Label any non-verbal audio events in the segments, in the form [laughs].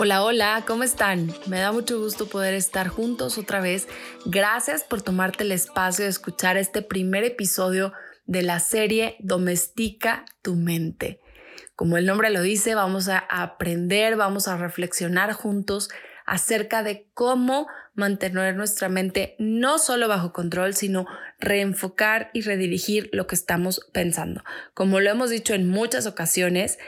Hola, hola, ¿cómo están? Me da mucho gusto poder estar juntos otra vez. Gracias por tomarte el espacio de escuchar este primer episodio de la serie Domestica tu mente. Como el nombre lo dice, vamos a aprender, vamos a reflexionar juntos acerca de cómo mantener nuestra mente no solo bajo control, sino reenfocar y redirigir lo que estamos pensando. Como lo hemos dicho en muchas ocasiones,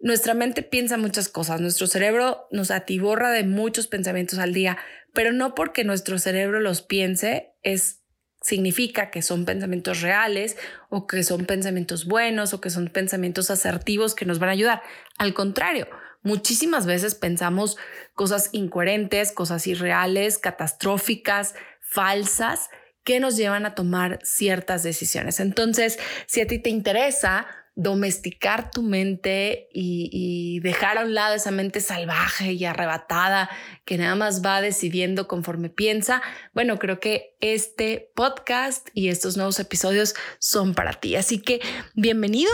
nuestra mente piensa muchas cosas, nuestro cerebro nos atiborra de muchos pensamientos al día, pero no porque nuestro cerebro los piense es significa que son pensamientos reales o que son pensamientos buenos o que son pensamientos asertivos que nos van a ayudar. Al contrario, muchísimas veces pensamos cosas incoherentes, cosas irreales, catastróficas, falsas, que nos llevan a tomar ciertas decisiones. Entonces, si a ti te interesa domesticar tu mente y, dejar a un lado esa mente salvaje y arrebatada que nada más va decidiendo conforme piensa, bueno, creo que este podcast y estos nuevos episodios son para ti. Así que bienvenido.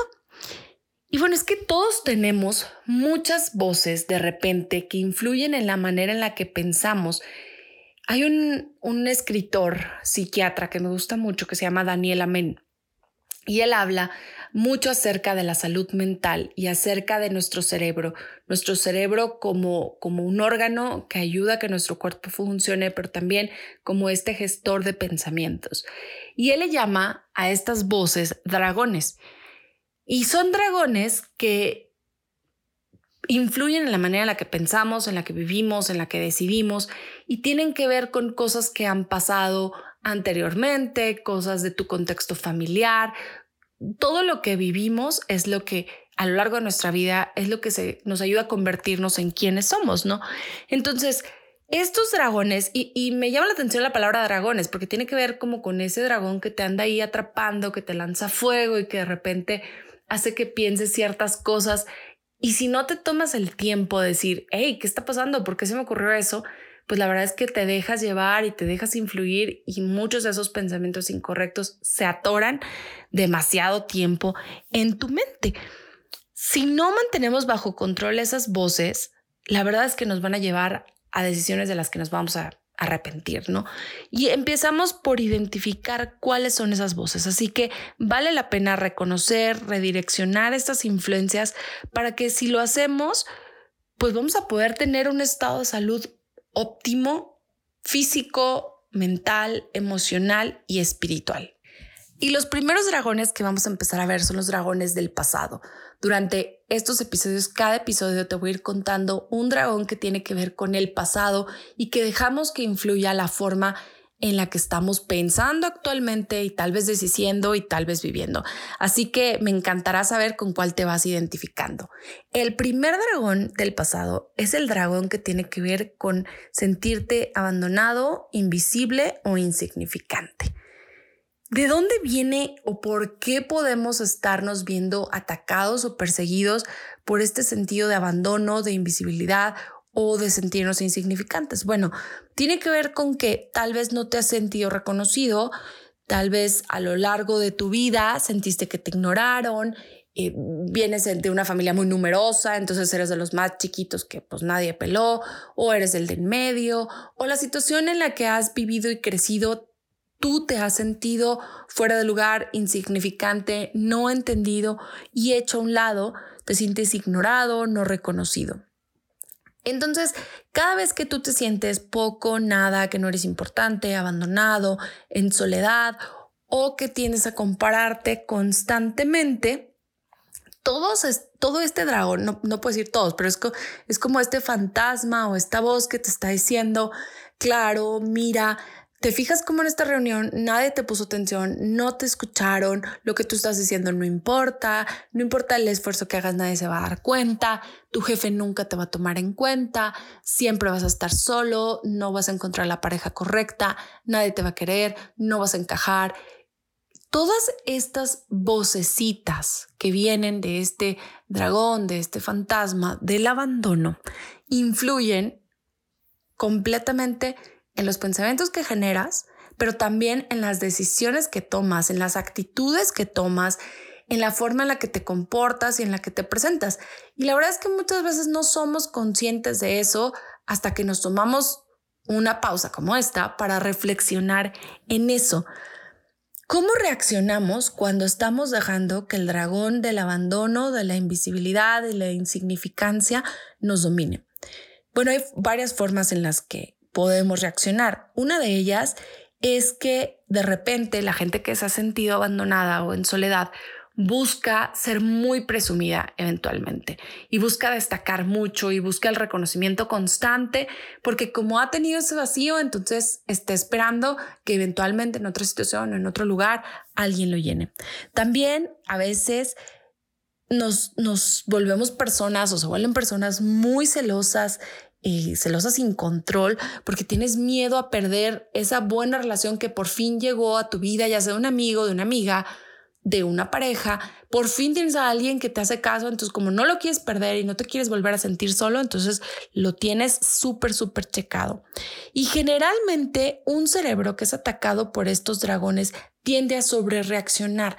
Y bueno, es que todos tenemos muchas voces de repente que influyen en la manera en la que pensamos. Hay un, un escritor psiquiatra que me gusta mucho que se llama Daniel Amen y él habla mucho acerca de la salud mental y acerca de nuestro cerebro. Nuestro cerebro como, como un órgano que ayuda a que nuestro cuerpo funcione, pero también como este gestor de pensamientos. Y él le llama a estas voces dragones. Y son dragones que influyen en la manera en la que pensamos, en la que vivimos, en la que decidimos y tienen que ver con cosas que han pasado anteriormente, cosas de tu contexto familiar, todo lo que vivimos es lo que a lo largo de nuestra vida es lo que nos ayuda a convertirnos en quienes somos, ¿no? Entonces, estos dragones, y, y, me llama la atención la palabra dragones, porque tiene que ver como con ese dragón que te anda ahí atrapando, que te lanza fuego y que de repente hace que pienses ciertas cosas. Y si no te tomas el tiempo de decir, hey, ¿qué está pasando? ¿Por qué se me ocurrió eso? Pues la verdad es que te dejas llevar y te dejas influir y muchos de esos pensamientos incorrectos se atoran demasiado tiempo en tu mente. Si no mantenemos bajo control esas voces, la verdad es que nos van a llevar a decisiones de las que nos vamos a arrepentir, ¿no? Y empezamos por identificar cuáles son esas voces. Así que vale la pena reconocer, redireccionar estas influencias para que si lo hacemos, pues vamos a poder tener un estado de salud óptimo físico, mental, emocional y espiritual. Y los primeros dragones que vamos a empezar a ver son los dragones del pasado. Durante estos episodios, cada episodio te voy a ir contando un dragón que tiene que ver con el pasado y que dejamos que influya la forma en la que estamos pensando actualmente y tal vez diciendo y tal vez viviendo. Así que me encantará saber con cuál te vas identificando. El primer dragón del pasado es el dragón que tiene que ver con sentirte abandonado, invisible o insignificante. ¿De dónde viene o por qué podemos estarnos viendo atacados o perseguidos por este sentido de abandono, de invisibilidad o de sentirnos insignificantes. Bueno, tiene que ver con que tal vez no te has sentido reconocido, tal vez a lo largo de tu vida sentiste que te ignoraron, eh, vienes de una familia muy numerosa, entonces eres de los más chiquitos que pues nadie peló, o eres el del medio, o la situación en la que has vivido y crecido, tú te has sentido fuera de lugar, insignificante, no entendido y hecho a un lado, te sientes ignorado, no reconocido. Entonces, cada vez que tú te sientes poco, nada, que no eres importante, abandonado, en soledad o que tiendes a compararte constantemente, todos todo este dragón, no, no puedo decir todos, pero es, es como este fantasma o esta voz que te está diciendo, claro, mira, te fijas como en esta reunión nadie te puso atención, no te escucharon, lo que tú estás diciendo no importa, no importa el esfuerzo que hagas, nadie se va a dar cuenta, tu jefe nunca te va a tomar en cuenta, siempre vas a estar solo, no vas a encontrar la pareja correcta, nadie te va a querer, no vas a encajar. Todas estas vocecitas que vienen de este dragón, de este fantasma, del abandono, influyen completamente en los pensamientos que generas, pero también en las decisiones que tomas, en las actitudes que tomas, en la forma en la que te comportas y en la que te presentas. Y la verdad es que muchas veces no somos conscientes de eso hasta que nos tomamos una pausa como esta para reflexionar en eso. ¿Cómo reaccionamos cuando estamos dejando que el dragón del abandono, de la invisibilidad, de la insignificancia nos domine? Bueno, hay varias formas en las que podemos reaccionar. Una de ellas es que de repente la gente que se ha sentido abandonada o en soledad busca ser muy presumida eventualmente y busca destacar mucho y busca el reconocimiento constante porque como ha tenido ese vacío, entonces está esperando que eventualmente en otra situación o en otro lugar alguien lo llene. También a veces nos, nos volvemos personas o se vuelven personas muy celosas y celosa sin control porque tienes miedo a perder esa buena relación que por fin llegó a tu vida, ya sea de un amigo, de una amiga, de una pareja, por fin tienes a alguien que te hace caso, entonces como no lo quieres perder y no te quieres volver a sentir solo, entonces lo tienes súper, súper checado. Y generalmente un cerebro que es atacado por estos dragones tiende a sobrereaccionar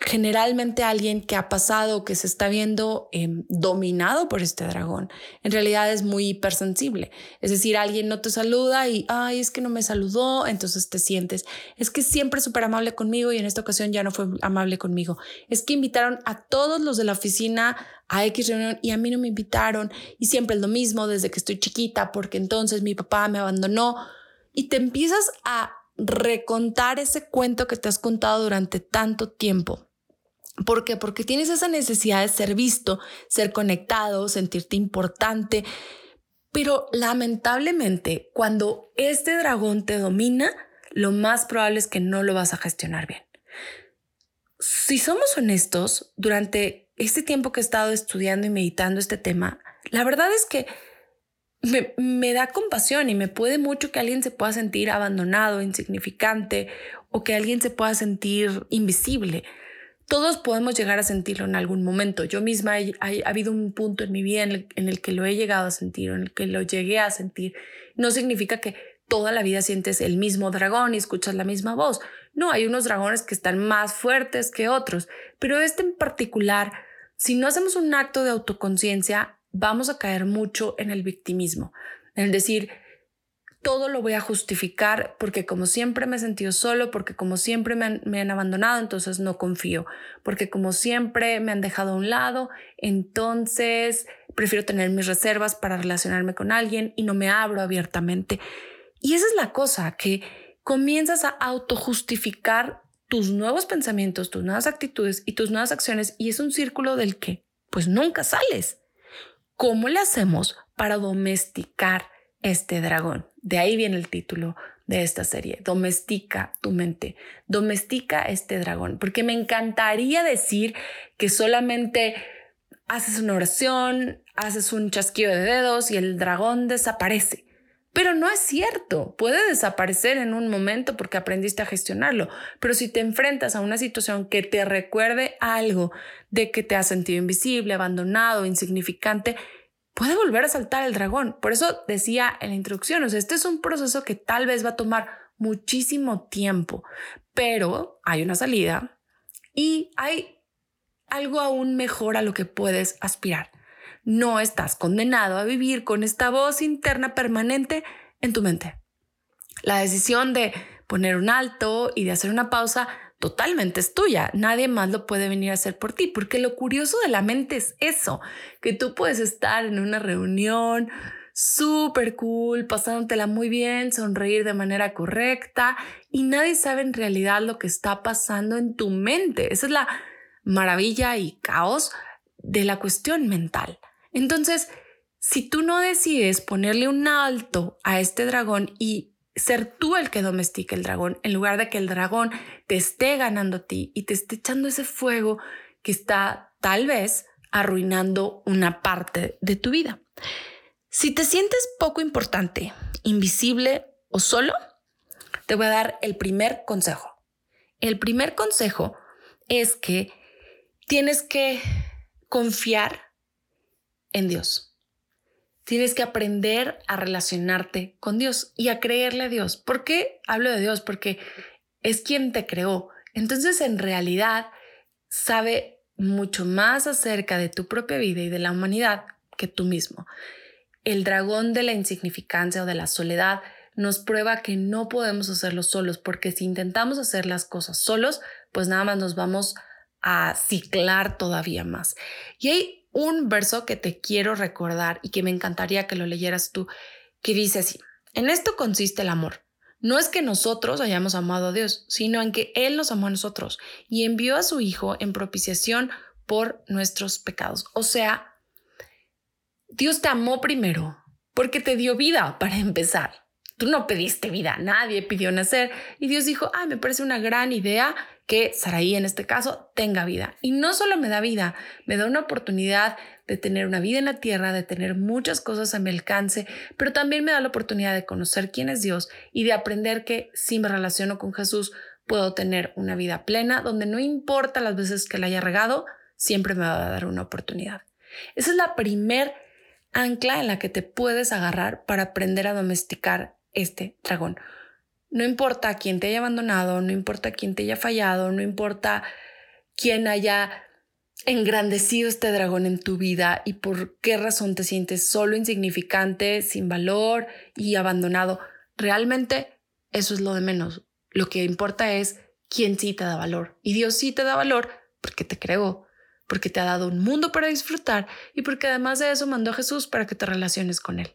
generalmente alguien que ha pasado, que se está viendo em, dominado por este dragón, en realidad es muy hipersensible. Es decir, alguien no te saluda y, ay, es que no me saludó, entonces te sientes, es que siempre es súper amable conmigo y en esta ocasión ya no fue amable conmigo. Es que invitaron a todos los de la oficina a X reunión y a mí no me invitaron y siempre es lo mismo desde que estoy chiquita porque entonces mi papá me abandonó y te empiezas a recontar ese cuento que te has contado durante tanto tiempo ¿Por qué? Porque tienes esa necesidad de ser visto, ser conectado, sentirte importante. Pero lamentablemente, cuando este dragón te domina, lo más probable es que no lo vas a gestionar bien. Si somos honestos, durante este tiempo que he estado estudiando y meditando este tema, la verdad es que me, me, da compasión y me puede mucho que alguien se pueda sentir abandonado, insignificante o que alguien se pueda sentir invisible. Todos podemos llegar a sentirlo en algún momento. Yo misma ha habido un punto en mi vida en el, que lo he llegado a sentir, en el que lo llegué a sentir. No significa que toda la vida sientes el mismo dragón y escuchas la misma voz. No, hay unos dragones que están más fuertes que otros, pero este en particular, si no hacemos un acto de autoconciencia, vamos a caer mucho en el victimismo, en decir, todo lo voy a justificar porque como siempre me he sentido solo, porque como siempre me han, abandonado, entonces no confío, porque como siempre me han dejado a un lado, entonces prefiero tener mis reservas para relacionarme con alguien y no me abro abiertamente. Y esa es la cosa, que comienzas a autojustificar tus nuevos pensamientos, tus nuevas actitudes y tus nuevas acciones y es un círculo del que pues nunca sales. ¿Cómo le hacemos para domesticar este dragón? De ahí viene el título de esta serie, Domestica tu mente, domestica este dragón, porque me encantaría decir que solamente haces una oración, haces un chasquido de dedos y el dragón desaparece. Pero no es cierto, puede desaparecer en un momento porque aprendiste a gestionarlo, pero si te enfrentas a una situación que te recuerde algo de que te has sentido invisible, abandonado, insignificante, puede volver a saltar el dragón. Por eso decía en la introducción, o sea, este es un proceso que tal vez va a tomar muchísimo tiempo, pero hay una salida y hay algo aún mejor a lo que puedes aspirar. No estás condenado a vivir con esta voz interna permanente en tu mente. La decisión de poner un alto y de hacer una pausa totalmente es tuya. Nadie más lo puede venir a hacer por ti, porque lo curioso de la mente es eso, que tú puedes estar en una reunión súper cool, pasándotela muy bien, sonreír de manera correcta y nadie sabe en realidad lo que está pasando en tu mente. Esa es la maravilla y caos de la cuestión mental. Entonces, si tú no decides ponerle un alto a este dragón y ser tú el que domestique el dragón, en lugar de que el dragón te esté ganando a ti y te esté echando ese fuego que está tal vez arruinando una parte de tu vida. Si te sientes poco importante, invisible o solo, te voy a dar el primer consejo. El primer consejo es que tienes que confiar en Dios. Tienes que aprender a relacionarte con Dios y a creerle a Dios. ¿Por qué hablo de Dios? Porque es quien te creó. Entonces, en realidad, sabe mucho más acerca de tu propia vida y de la humanidad que tú mismo. El dragón de la insignificancia o de la soledad nos prueba que no podemos hacerlo solos, porque si intentamos hacer las cosas solos, pues nada más nos vamos a ciclar todavía más. Y hay un verso que te quiero recordar y que me encantaría que lo leyeras tú, que dice así, en esto consiste el amor. No es que nosotros hayamos amado a Dios, sino en que Él nos amó a nosotros y envió a su Hijo en propiciación por nuestros pecados. O sea, Dios te amó primero porque te dio vida para empezar. Tú no pediste vida, nadie pidió nacer y Dios dijo, ah, me parece una gran idea que Saraí en este caso tenga vida. Y no solo me da vida, me da una oportunidad de tener una vida en la tierra, de tener muchas cosas a mi alcance, pero también me da la oportunidad de conocer quién es Dios y de aprender que si me relaciono con Jesús puedo tener una vida plena donde no importa las veces que la haya regado, siempre me va a dar una oportunidad. Esa es la primer ancla en la que te puedes agarrar para aprender a domesticar este dragón. No importa quién te haya abandonado, no importa quién te haya fallado, no importa quién haya engrandecido este dragón en tu vida y por qué razón te sientes solo, insignificante, sin valor y abandonado. Realmente eso es lo de menos. Lo que importa es quién sí te da valor. Y Dios sí te da valor porque te creó, porque te ha dado un mundo para disfrutar y porque además de eso mandó a Jesús para que te relaciones con Él.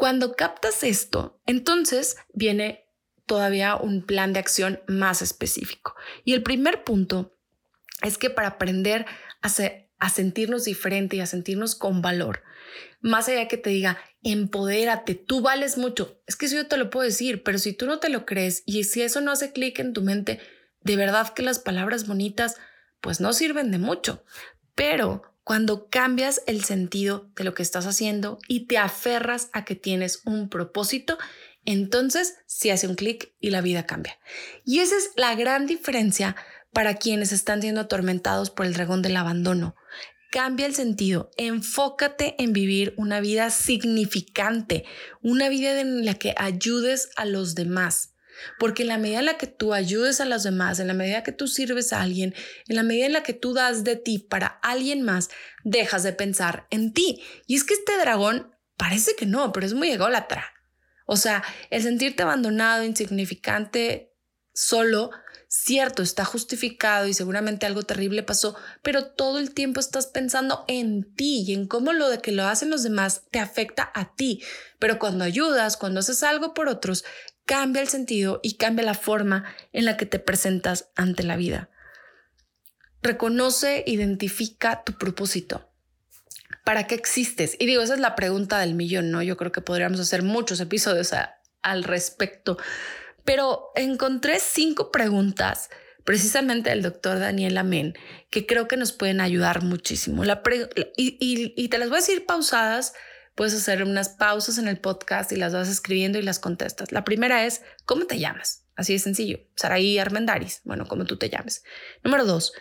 Cuando captas esto, entonces viene todavía un plan de acción más específico. Y el primer punto es que para aprender a, sentirnos diferente y a sentirnos con valor, más allá que te diga, empodérate, tú vales mucho, es que eso yo te lo puedo decir, pero si tú no te lo crees y si eso no hace clic en tu mente, de verdad que las palabras bonitas pues no sirven de mucho. Pero cuando cambias el sentido de lo que estás haciendo y te aferras a que tienes un propósito, entonces se hace un clic y la vida cambia. Y esa es la gran diferencia para quienes están siendo atormentados por el dragón del abandono. Cambia el sentido, enfócate en vivir una vida significante, una vida en la que ayudes a los demás. Porque en la medida en la que tú ayudes a los demás, en la medida que tú sirves a alguien, en la medida en la que tú das de ti para alguien más, dejas de pensar en ti. Y es que este dragón parece que no, pero es muy ególatra. O sea, el sentirte abandonado, insignificante, solo, cierto, está justificado y seguramente algo terrible pasó, pero todo el tiempo estás pensando en ti y en cómo lo de que lo hacen los demás te afecta a ti. Pero cuando ayudas, cuando haces algo por otros, cambia el sentido y cambia la forma en la que te presentas ante la vida. Reconoce, identifica tu propósito. ¿Para qué existes? Y digo, esa es la pregunta del millón, ¿no? Yo creo que podríamos hacer muchos episodios al respecto, pero encontré cinco preguntas precisamente del doctor Daniel Amén que creo que nos pueden ayudar muchísimo. La y, y te las voy a decir pausadas Puedes hacer unas pausas en el podcast y las vas escribiendo y las contestas. La primera es, ¿cómo te llamas? Así de sencillo. Saraí Armendaris. Bueno, como tú te llames. Número dos,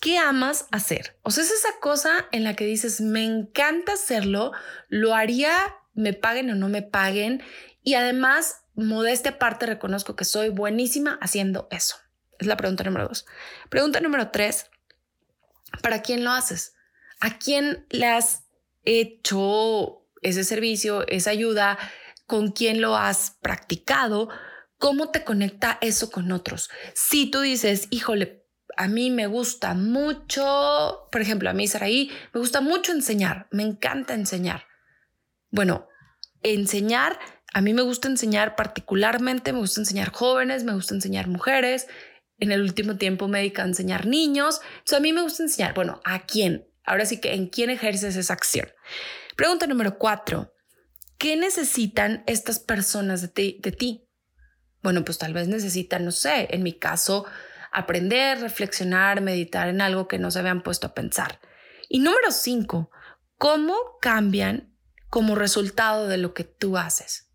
¿qué amas hacer? O sea, es esa cosa en la que dices, me encanta hacerlo, lo haría, me paguen o no me paguen. Y además, modestia aparte, reconozco que soy buenísima haciendo eso. Es la pregunta número dos. Pregunta número tres, ¿para quién lo haces? ¿A quién le has hecho ese servicio, esa ayuda, con quién lo has practicado, cómo te conecta eso con otros. Si tú dices, híjole, a mí me gusta mucho, por ejemplo, a mí, Saraí, me gusta mucho enseñar, me encanta enseñar. Bueno, enseñar, a mí me gusta enseñar particularmente, me gusta enseñar jóvenes, me gusta enseñar mujeres, en el último tiempo me dedico a enseñar niños, a mí me gusta enseñar, bueno, ¿a quién? Ahora sí que en quién ejerces esa acción. Pregunta número cuatro. ¿qué necesitan estas personas de ti? Bueno, pues tal vez necesitan, no sé, en mi caso, aprender, reflexionar, meditar en algo que no se habían puesto a pensar. Y número cinco, ¿cómo cambian como resultado de lo que tú haces?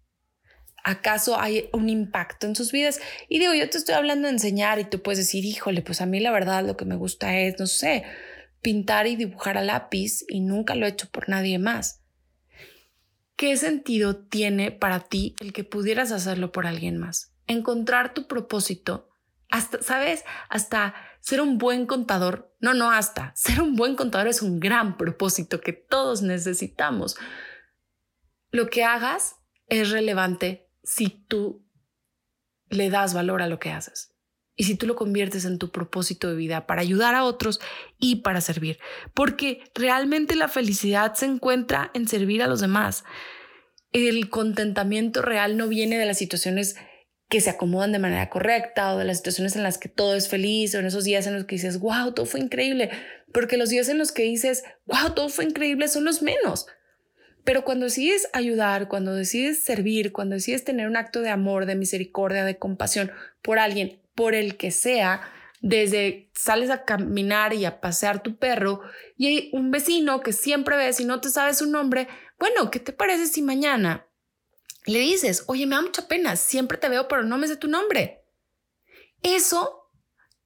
¿Acaso hay un impacto en sus vidas? Y digo, yo te estoy hablando de enseñar y tú puedes decir, híjole, pues a mí la verdad lo que me gusta es, no sé, pintar y dibujar a lápiz y nunca lo he hecho por nadie más. ¿Qué sentido tiene para ti el que pudieras hacerlo por alguien más? Encontrar tu propósito hasta, ¿sabes? Hasta ser un buen contador. No, no, hasta [laughs] ser un buen contador es un gran propósito que todos necesitamos. Lo que hagas es relevante si tú le das valor a lo que haces y si tú lo conviertes en tu propósito de vida para ayudar a otros y para servir. Porque realmente la felicidad se encuentra en servir a los demás. El contentamiento real no viene de las situaciones que se acomodan de manera correcta o de las situaciones en las que todo es feliz o en esos días en los que dices, wow, todo fue increíble, porque los días en los que dices, wow, todo fue increíble son los menos. Pero cuando decides ayudar, cuando decides servir, cuando decides tener un acto de amor, de misericordia, de compasión por alguien, por el que sea, desde sales a caminar y a pasear tu perro y hay un vecino que siempre ves y no te sabes su nombre, bueno, ¿qué te parece si mañana le dices, oye, me da mucha pena, siempre te veo, pero no me sé tu nombre. Eso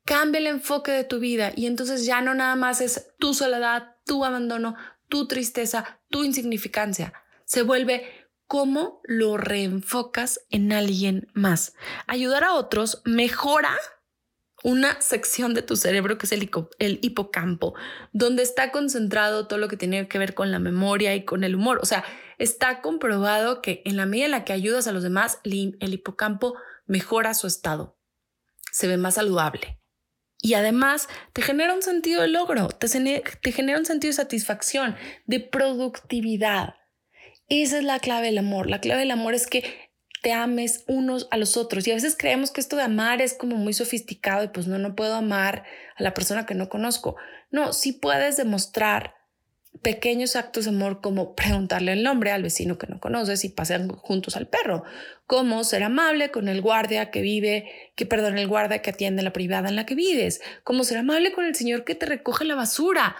cambia el enfoque de tu vida y entonces ya no nada más es tu soledad, tu abandono, tu tristeza, tu insignificancia. Se vuelve cómo lo reenfocas en alguien más. Ayudar a otros mejora una sección de tu cerebro que es el, el, hipocampo, donde está concentrado todo lo que tiene que ver con la memoria y con el humor. O sea, está comprobado que en la medida en la que ayudas a los demás, el hipocampo mejora su estado, se ve más saludable. Y además te genera un sentido de logro, te, te genera un sentido de satisfacción, de productividad. Esa es la clave del amor. La clave del amor es que te ames unos a los otros. Y a veces creemos que esto de amar es como muy sofisticado y pues no, no puedo amar a la persona que no conozco. No, sí puedes demostrar pequeños actos de amor como preguntarle el nombre al vecino que no conoces y pasear juntos al perro, como ser amable con el guardia que vive, que perdón, el guardia que atiende la privada en la que vives, como ser amable con el señor que te recoge la basura.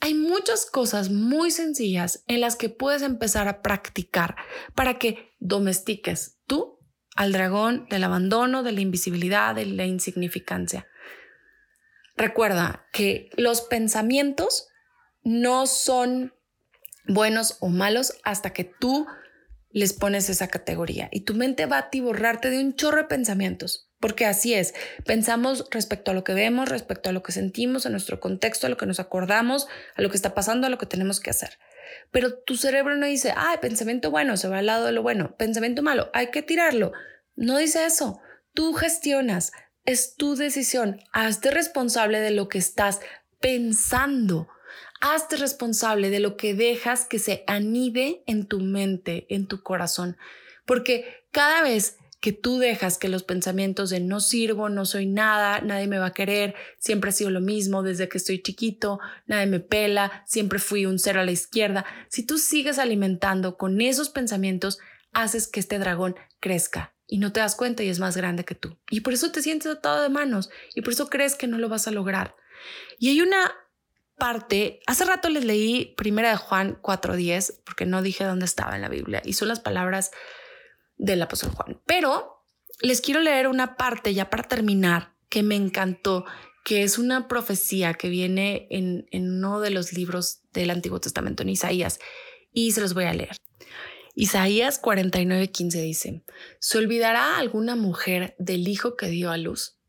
Hay muchas cosas muy sencillas en las que puedes empezar a practicar para que domestiques tú al dragón del abandono, de la invisibilidad, de la insignificancia. Recuerda que los pensamientos no son buenos o malos hasta que tú les pones esa categoría y tu mente va a atiborrarte de un chorro de pensamientos. Porque así es, pensamos respecto a lo que vemos, respecto a lo que sentimos, a nuestro contexto, a lo que nos acordamos, a lo que está pasando, a lo que tenemos que hacer. Pero tu cerebro no dice, ah, pensamiento bueno, se va al lado de lo bueno, pensamiento malo, hay que tirarlo. No dice eso. Tú gestionas, es tu decisión. Hazte responsable de lo que estás pensando. Hazte responsable de lo que dejas que se anide en tu mente, en tu corazón. Porque cada vez que tú dejas que los pensamientos de no sirvo, no soy nada, nadie me va a querer, siempre ha sido lo mismo desde que estoy chiquito, nadie me pela, siempre fui un cero a la izquierda, si tú sigues alimentando con esos pensamientos, haces que este dragón crezca y no te das cuenta y es más grande que tú. Y por eso te sientes atado de manos y por eso crees que no lo vas a lograr. Y hay una parte, hace rato les leí primera de Juan 4.10 porque no dije dónde estaba en la Biblia y son las palabras del apóstol Juan. Pero les quiero leer una parte ya para terminar que me encantó, que es una profecía que viene en, uno de los libros del Antiguo Testamento, en Isaías, y se los voy a leer. Isaías 49:15 dice, ¿se olvidará alguna mujer del hijo que dio a luz?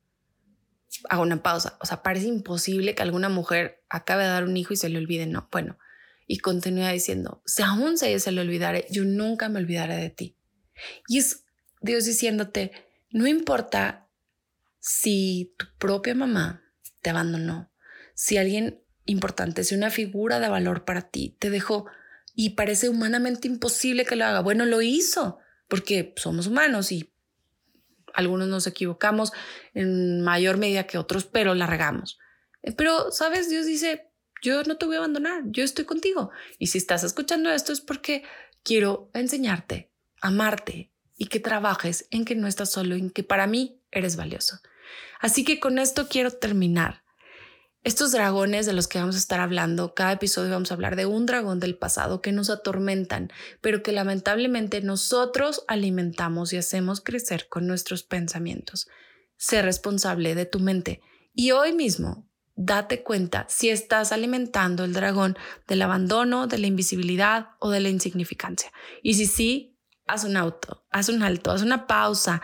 Hago una pausa, o sea, parece imposible que alguna mujer acabe de dar un hijo y se le olvide, no, bueno, y continúa diciendo, si aún se, se le olvidare, yo nunca me olvidaré de ti. Y es Dios diciéndote, no importa si tu propia mamá te abandonó, si alguien importante, si una figura de valor para ti te dejó y parece humanamente imposible que lo haga, bueno, lo hizo, porque somos humanos y algunos nos equivocamos en mayor medida que otros, pero la regamos. Pero, ¿sabes? Dios dice, yo no te voy a abandonar, yo estoy contigo. Y si estás escuchando esto es porque quiero enseñarte, amarte y que trabajes en que no estás solo, en que para mí eres valioso. Así que con esto quiero terminar. Estos dragones de los que vamos a estar hablando, cada episodio vamos a hablar de un dragón del pasado que nos atormentan, pero que lamentablemente nosotros alimentamos y hacemos crecer con nuestros pensamientos. Sé responsable de tu mente y hoy mismo date cuenta si estás alimentando el dragón del abandono, de la invisibilidad o de la insignificancia. Y si sí, haz un auto, haz un alto, haz una pausa,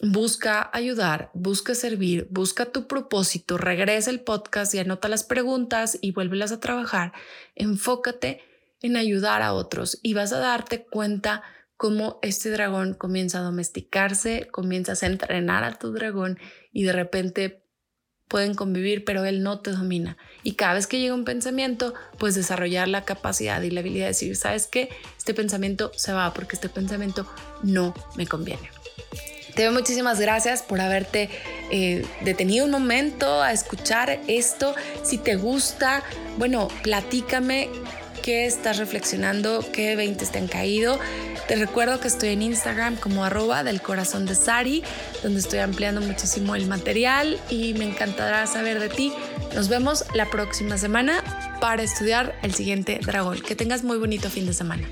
Busca ayudar, busca servir, busca tu propósito, regresa el podcast y anota las preguntas y vuélvelas a trabajar. Enfócate en ayudar a otros y vas a darte cuenta cómo este dragón comienza a domesticarse, comienzas a entrenar a tu dragón y de repente pueden convivir, pero él no te domina. Y cada vez que llega un pensamiento, pues desarrollar la capacidad y la habilidad de decir, ¿sabes qué? Este pensamiento se va porque este pensamiento no me conviene. Te doy muchísimas gracias por haberte eh, detenido un momento a escuchar esto. Si te gusta, bueno, platícame qué estás reflexionando, qué 20 te han caído. Te recuerdo que estoy en Instagram como arroba del corazón de Sari, donde estoy ampliando muchísimo el material y me encantará saber de ti. Nos vemos la próxima semana para estudiar el siguiente dragón. Que tengas muy bonito fin de semana.